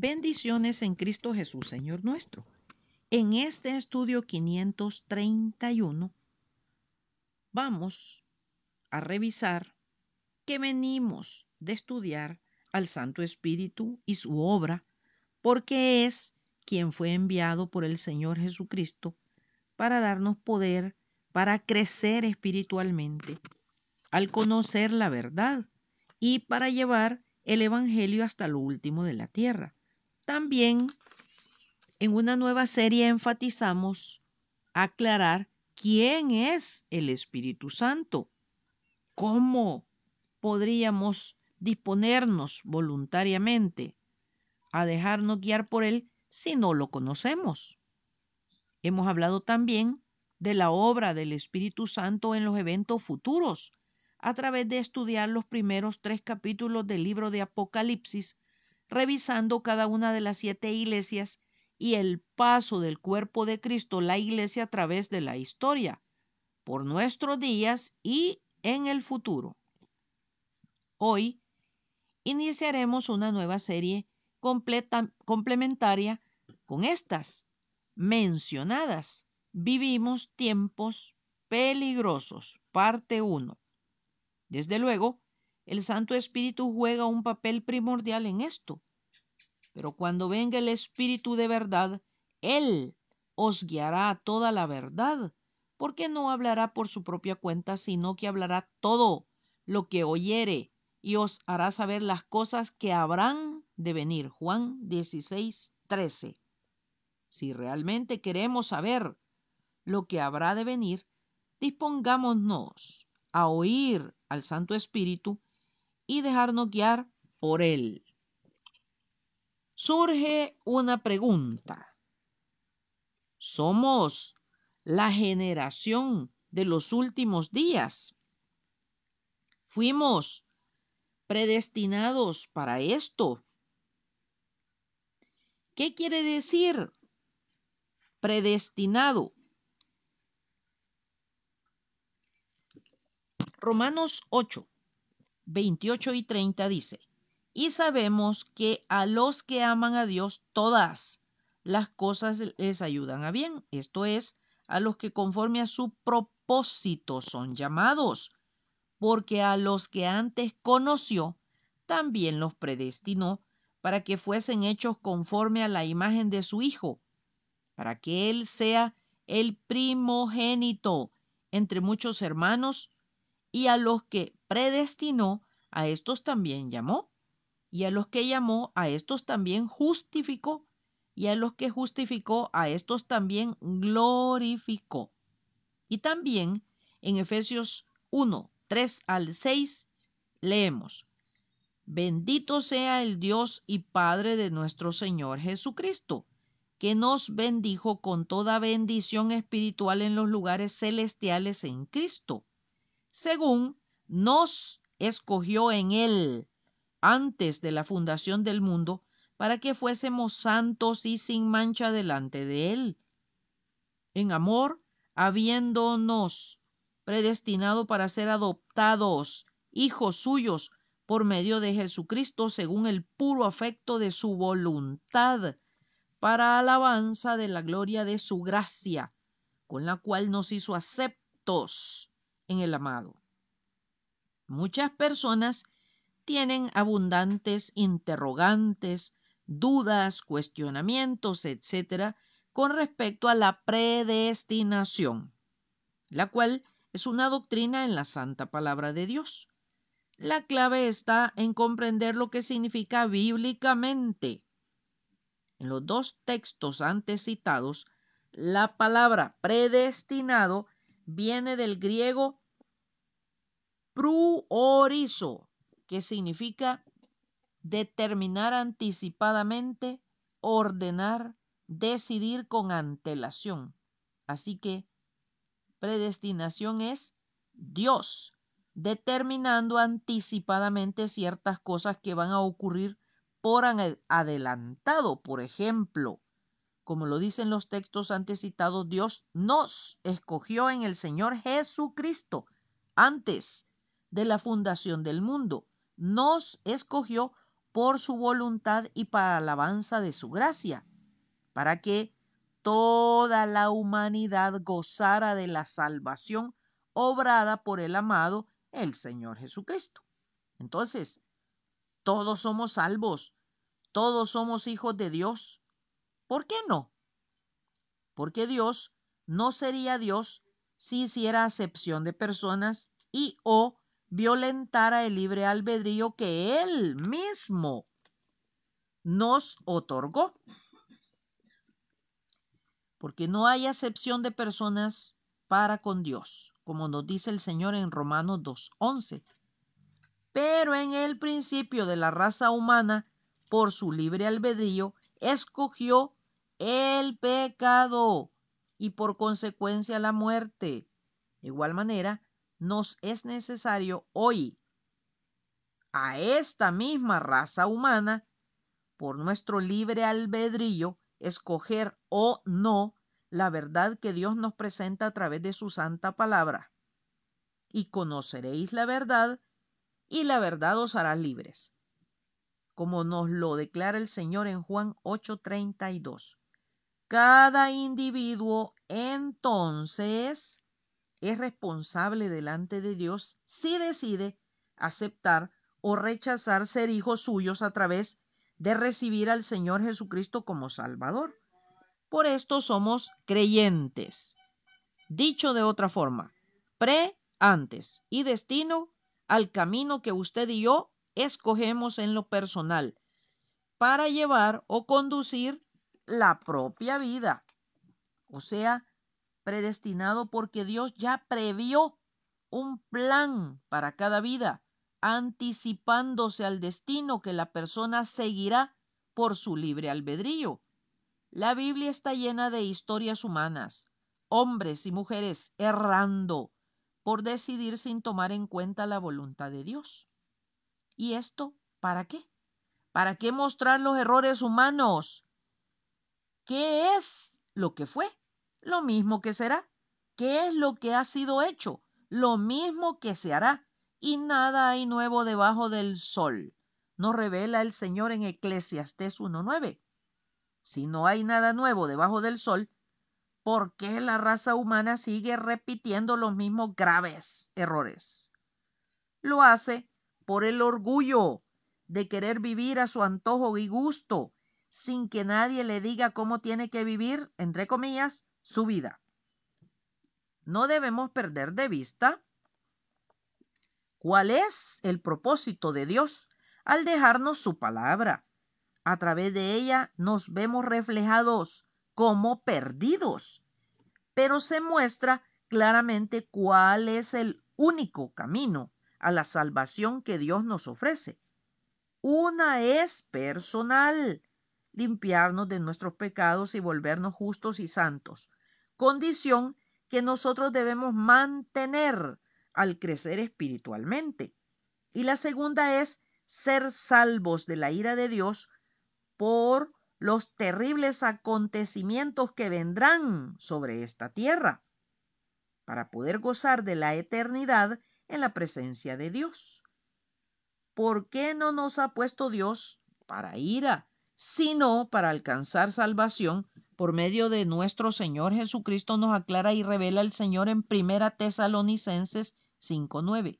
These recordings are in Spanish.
Bendiciones en Cristo Jesús, Señor nuestro. En este estudio 531 vamos a revisar que venimos de estudiar al Santo Espíritu y su obra, porque es quien fue enviado por el Señor Jesucristo para darnos poder para crecer espiritualmente, al conocer la verdad y para llevar el Evangelio hasta lo último de la tierra. También en una nueva serie enfatizamos aclarar quién es el Espíritu Santo, cómo podríamos disponernos voluntariamente a dejarnos guiar por Él si no lo conocemos. Hemos hablado también de la obra del Espíritu Santo en los eventos futuros a través de estudiar los primeros tres capítulos del libro de Apocalipsis revisando cada una de las siete iglesias y el paso del cuerpo de Cristo, la iglesia, a través de la historia, por nuestros días y en el futuro. Hoy iniciaremos una nueva serie completa, complementaria con estas mencionadas. Vivimos tiempos peligrosos, parte 1. Desde luego, el Santo Espíritu juega un papel primordial en esto. Pero cuando venga el Espíritu de verdad, Él os guiará a toda la verdad, porque no hablará por su propia cuenta, sino que hablará todo lo que oyere y os hará saber las cosas que habrán de venir. Juan 16, 13. Si realmente queremos saber lo que habrá de venir, dispongámonos a oír al Santo Espíritu y dejarnos guiar por Él. Surge una pregunta. ¿Somos la generación de los últimos días? ¿Fuimos predestinados para esto? ¿Qué quiere decir predestinado? Romanos 8, 28 y 30 dice, y sabemos que a los que aman a Dios todas las cosas les ayudan a bien, esto es, a los que conforme a su propósito son llamados, porque a los que antes conoció, también los predestinó para que fuesen hechos conforme a la imagen de su Hijo, para que Él sea el primogénito entre muchos hermanos, y a los que predestinó, a estos también llamó, y a los que llamó, a estos también justificó, y a los que justificó, a estos también glorificó. Y también en Efesios 1, 3 al 6 leemos, Bendito sea el Dios y Padre de nuestro Señor Jesucristo, que nos bendijo con toda bendición espiritual en los lugares celestiales en Cristo, según nos escogió en Él antes de la fundación del mundo para que fuésemos santos y sin mancha delante de Él. En amor, habiéndonos predestinado para ser adoptados hijos suyos por medio de Jesucristo según el puro afecto de su voluntad, para alabanza de la gloria de su gracia, con la cual nos hizo aceptos en el amado. Muchas personas tienen abundantes interrogantes, dudas, cuestionamientos, etcétera, con respecto a la predestinación, la cual es una doctrina en la santa palabra de Dios. La clave está en comprender lo que significa bíblicamente. En los dos textos antes citados, la palabra predestinado viene del griego pruorizo, que significa determinar anticipadamente, ordenar, decidir con antelación. Así que predestinación es Dios determinando anticipadamente ciertas cosas que van a ocurrir por adelantado. Por ejemplo, como lo dicen los textos antes citados, Dios nos escogió en el Señor Jesucristo antes de la fundación del mundo. Nos escogió por su voluntad y para alabanza de su gracia, para que toda la humanidad gozara de la salvación obrada por el amado, el Señor Jesucristo. Entonces, todos somos salvos, todos somos hijos de Dios. ¿Por qué no? Porque Dios no sería Dios si hiciera acepción de personas y o violentara el libre albedrío que Él mismo nos otorgó. Porque no hay acepción de personas para con Dios, como nos dice el Señor en Romanos 2.11. Pero en el principio de la raza humana, por su libre albedrío, escogió el pecado y por consecuencia la muerte. De igual manera, nos es necesario hoy a esta misma raza humana, por nuestro libre albedrío, escoger o no la verdad que Dios nos presenta a través de su santa palabra. Y conoceréis la verdad, y la verdad os hará libres. Como nos lo declara el Señor en Juan 8:32. Cada individuo entonces es responsable delante de Dios si decide aceptar o rechazar ser hijos suyos a través de recibir al Señor Jesucristo como Salvador. Por esto somos creyentes. Dicho de otra forma, pre antes y destino al camino que usted y yo escogemos en lo personal para llevar o conducir la propia vida. O sea, predestinado porque Dios ya previó un plan para cada vida, anticipándose al destino que la persona seguirá por su libre albedrío. La Biblia está llena de historias humanas, hombres y mujeres errando por decidir sin tomar en cuenta la voluntad de Dios. ¿Y esto para qué? ¿Para qué mostrar los errores humanos? ¿Qué es lo que fue? Lo mismo que será. ¿Qué es lo que ha sido hecho? Lo mismo que se hará. Y nada hay nuevo debajo del sol. Nos revela el Señor en Eclesiastés 1.9. Si no hay nada nuevo debajo del sol, ¿por qué la raza humana sigue repitiendo los mismos graves errores? Lo hace por el orgullo de querer vivir a su antojo y gusto, sin que nadie le diga cómo tiene que vivir, entre comillas, su vida. No debemos perder de vista cuál es el propósito de Dios al dejarnos su palabra a través de ella nos vemos reflejados como perdidos, pero se muestra claramente cuál es el único camino a la salvación que Dios nos ofrece. Una es personal, limpiarnos de nuestros pecados y volvernos justos y santos, condición que nosotros debemos mantener al crecer espiritualmente. Y la segunda es ser salvos de la ira de Dios por los terribles acontecimientos que vendrán sobre esta tierra, para poder gozar de la eternidad en la presencia de Dios. ¿Por qué no nos ha puesto Dios para ira, sino para alcanzar salvación por medio de nuestro Señor Jesucristo? Nos aclara y revela el Señor en Primera Tesalonicenses 5:9.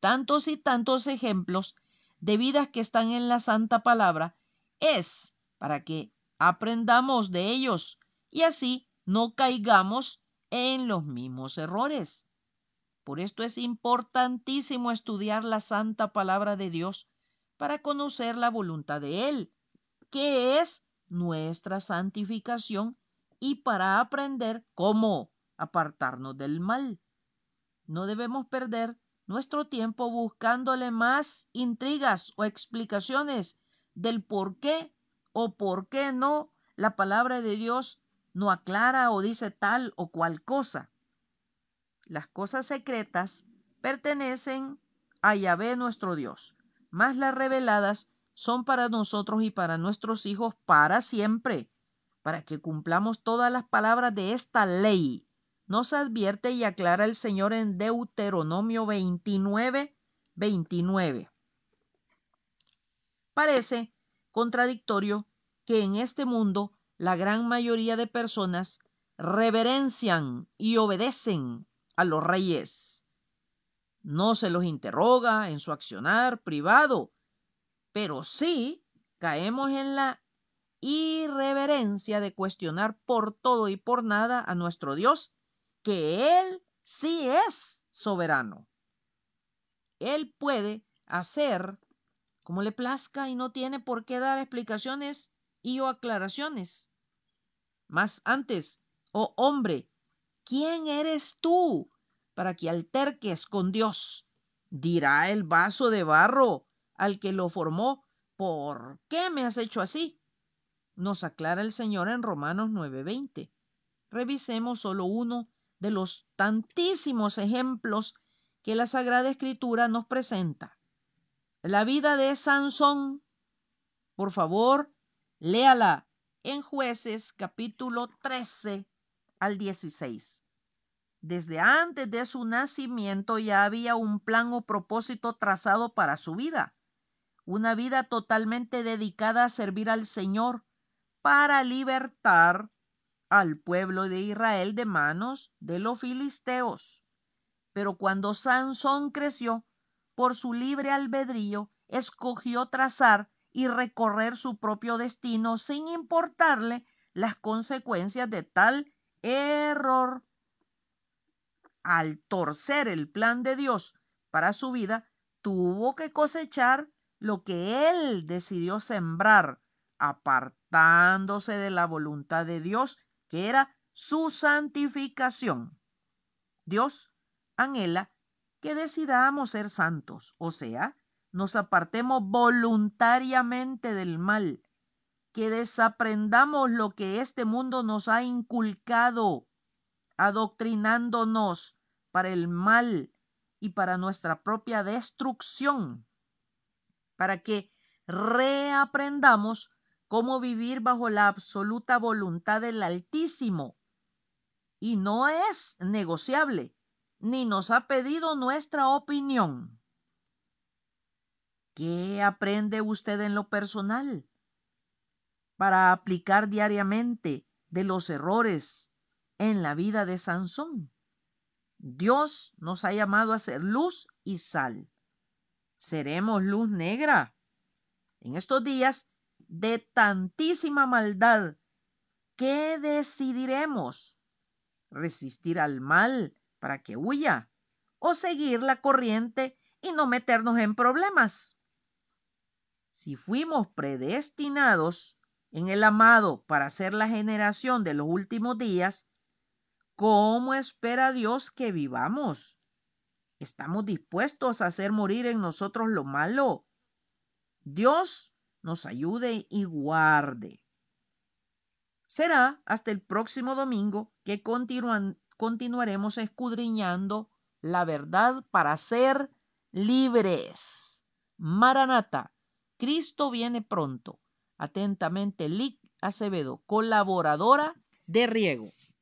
Tantos y tantos ejemplos de vidas que están en la santa palabra es para que aprendamos de ellos y así no caigamos en los mismos errores. Por esto es importantísimo estudiar la santa palabra de Dios para conocer la voluntad de Él, que es nuestra santificación, y para aprender cómo apartarnos del mal. No debemos perder nuestro tiempo buscándole más intrigas o explicaciones del por qué o por qué no la palabra de Dios no aclara o dice tal o cual cosa. Las cosas secretas pertenecen a Yahvé nuestro Dios, mas las reveladas son para nosotros y para nuestros hijos para siempre, para que cumplamos todas las palabras de esta ley. Nos advierte y aclara el Señor en Deuteronomio 29, 29. Parece contradictorio que en este mundo la gran mayoría de personas reverencian y obedecen a los reyes. No se los interroga en su accionar privado, pero sí caemos en la irreverencia de cuestionar por todo y por nada a nuestro Dios, que Él sí es soberano. Él puede hacer como le plazca y no tiene por qué dar explicaciones y o aclaraciones. Mas antes, oh hombre, ¿quién eres tú para que alterques con Dios? Dirá el vaso de barro al que lo formó, ¿por qué me has hecho así? Nos aclara el Señor en Romanos 9:20. Revisemos solo uno de los tantísimos ejemplos que la Sagrada Escritura nos presenta. La vida de Sansón, por favor, léala en jueces capítulo 13 al 16. Desde antes de su nacimiento ya había un plan o propósito trazado para su vida, una vida totalmente dedicada a servir al Señor para libertar al pueblo de Israel de manos de los filisteos. Pero cuando Sansón creció, por su libre albedrío, escogió trazar y recorrer su propio destino sin importarle las consecuencias de tal error. Al torcer el plan de Dios para su vida, tuvo que cosechar lo que él decidió sembrar, apartándose de la voluntad de Dios, que era su santificación. Dios anhela que decidamos ser santos, o sea, nos apartemos voluntariamente del mal, que desaprendamos lo que este mundo nos ha inculcado, adoctrinándonos para el mal y para nuestra propia destrucción, para que reaprendamos cómo vivir bajo la absoluta voluntad del Altísimo. Y no es negociable ni nos ha pedido nuestra opinión. ¿Qué aprende usted en lo personal para aplicar diariamente de los errores en la vida de Sansón? Dios nos ha llamado a ser luz y sal. ¿Seremos luz negra? En estos días de tantísima maldad, ¿qué decidiremos? ¿Resistir al mal para que huya o seguir la corriente y no meternos en problemas. Si fuimos predestinados en el amado para ser la generación de los últimos días, ¿cómo espera Dios que vivamos? ¿Estamos dispuestos a hacer morir en nosotros lo malo? Dios nos ayude y guarde. Será hasta el próximo domingo que continuaremos escudriñando la verdad para ser libres. Maranata, Cristo viene pronto. Atentamente, Lic Acevedo, colaboradora de Riego.